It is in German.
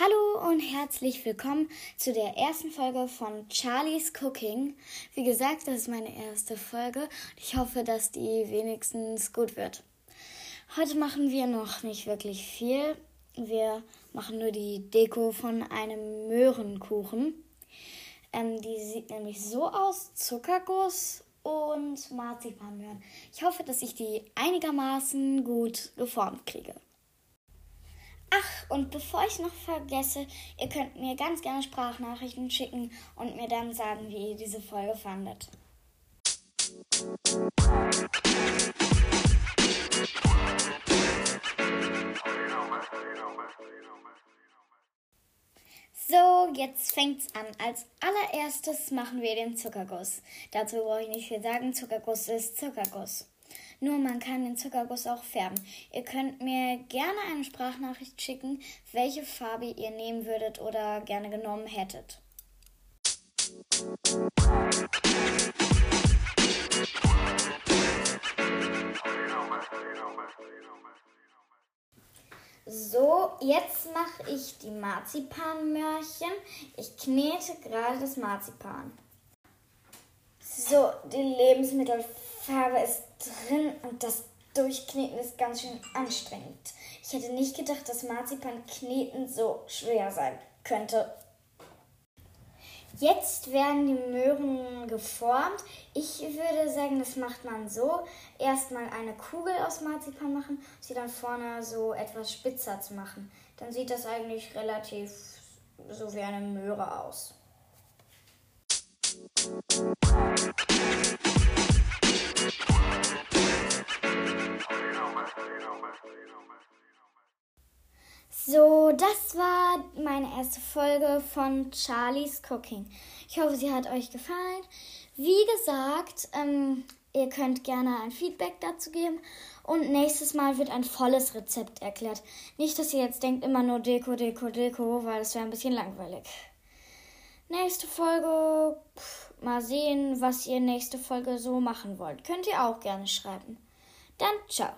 Hallo und herzlich willkommen zu der ersten Folge von Charlie's Cooking. Wie gesagt, das ist meine erste Folge und ich hoffe, dass die wenigstens gut wird. Heute machen wir noch nicht wirklich viel. Wir machen nur die Deko von einem Möhrenkuchen. Ähm, die sieht nämlich so aus: Zuckerguss und Marzipanmöhren. Ich hoffe, dass ich die einigermaßen gut geformt kriege. Ach, und bevor ich noch vergesse, ihr könnt mir ganz gerne Sprachnachrichten schicken und mir dann sagen, wie ihr diese Folge fandet. So, jetzt fängt's an. Als allererstes machen wir den Zuckerguss. Dazu brauche ich nicht viel sagen. Zuckerguss ist Zuckerguss. Nur man kann den Zuckerguss auch färben. Ihr könnt mir gerne eine Sprachnachricht schicken, welche Farbe ihr nehmen würdet oder gerne genommen hättet. So, jetzt mache ich die Marzipanmörchen. Ich knete gerade das Marzipan. So, die Lebensmittelfarbe ist drin und das Durchkneten ist ganz schön anstrengend. Ich hätte nicht gedacht, dass Marzipan kneten so schwer sein könnte. Jetzt werden die Möhren geformt. Ich würde sagen, das macht man so. Erstmal eine Kugel aus Marzipan machen, sie dann vorne so etwas spitzer zu machen. Dann sieht das eigentlich relativ so wie eine Möhre aus. So, das war meine erste Folge von Charlie's Cooking. Ich hoffe, sie hat euch gefallen. Wie gesagt, ähm, ihr könnt gerne ein Feedback dazu geben. Und nächstes Mal wird ein volles Rezept erklärt. Nicht, dass ihr jetzt denkt, immer nur Deko, Deko, Deko, weil das wäre ein bisschen langweilig. Nächste Folge, pff, mal sehen, was ihr nächste Folge so machen wollt. Könnt ihr auch gerne schreiben. Dann ciao.